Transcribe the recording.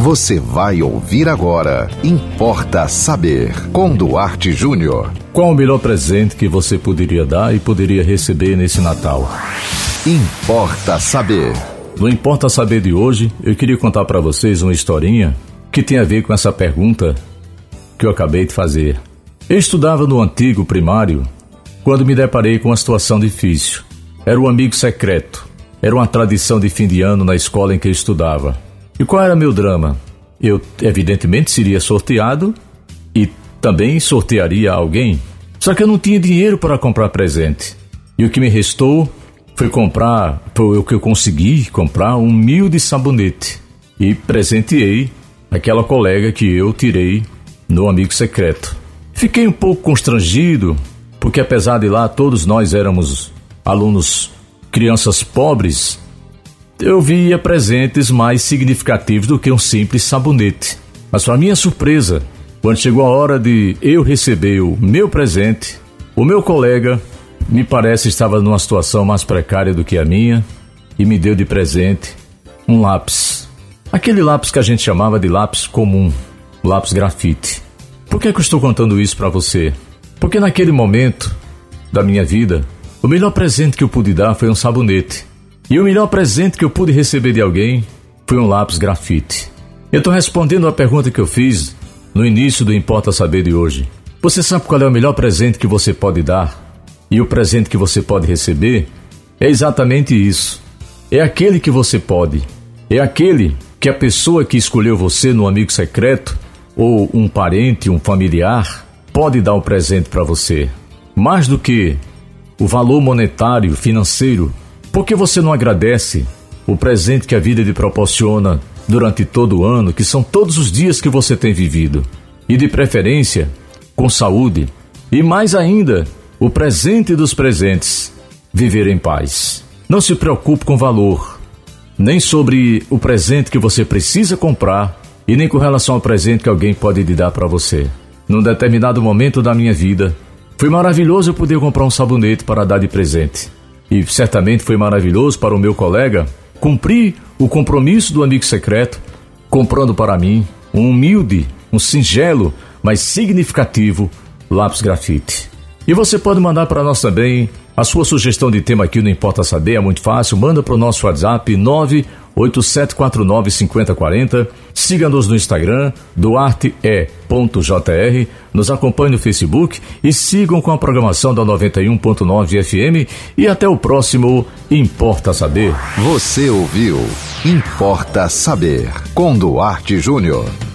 Você vai ouvir agora. Importa saber. Com Duarte Júnior. Qual o melhor presente que você poderia dar e poderia receber nesse Natal? Importa saber. No Importa Saber de hoje, eu queria contar para vocês uma historinha que tem a ver com essa pergunta que eu acabei de fazer. Eu estudava no antigo primário quando me deparei com uma situação difícil. Era um amigo secreto. Era uma tradição de fim de ano na escola em que eu estudava. E qual era meu drama? Eu, evidentemente, seria sorteado e também sortearia alguém. Só que eu não tinha dinheiro para comprar presente. E o que me restou foi comprar, foi o que eu consegui comprar, um mil de sabonete. E presenteei aquela colega que eu tirei no amigo secreto. Fiquei um pouco constrangido, porque apesar de lá todos nós éramos alunos, crianças pobres, eu via presentes mais significativos do que um simples sabonete. Mas, para minha surpresa, quando chegou a hora de eu receber o meu presente, o meu colega, me parece, estava numa situação mais precária do que a minha e me deu de presente um lápis. Aquele lápis que a gente chamava de lápis comum, lápis grafite. Por que, é que eu estou contando isso para você? Porque naquele momento da minha vida, o melhor presente que eu pude dar foi um sabonete. E o melhor presente que eu pude receber de alguém foi um lápis grafite. Eu estou respondendo a pergunta que eu fiz no início do Importa Saber de hoje. Você sabe qual é o melhor presente que você pode dar? E o presente que você pode receber? É exatamente isso. É aquele que você pode. É aquele que a pessoa que escolheu você no amigo secreto, ou um parente, um familiar, pode dar o um presente para você. Mais do que o valor monetário, financeiro por que você não agradece o presente que a vida lhe proporciona durante todo o ano, que são todos os dias que você tem vivido? E de preferência, com saúde. E mais ainda, o presente dos presentes, viver em paz. Não se preocupe com valor, nem sobre o presente que você precisa comprar e nem com relação ao presente que alguém pode lhe dar para você. Num determinado momento da minha vida, foi maravilhoso eu poder comprar um sabonete para dar de presente e certamente foi maravilhoso para o meu colega cumprir o compromisso do amigo secreto, comprando para mim um humilde, um singelo, mas significativo lápis grafite. E você pode mandar para nós também a sua sugestão de tema aqui no Importa Saber, é muito fácil, manda para o nosso WhatsApp 9 8749-5040. Siga-nos no Instagram, duarte.jr. Nos acompanhe no Facebook e sigam com a programação da 91.9 FM. E até o próximo Importa Saber. Você ouviu Importa Saber com Duarte Júnior.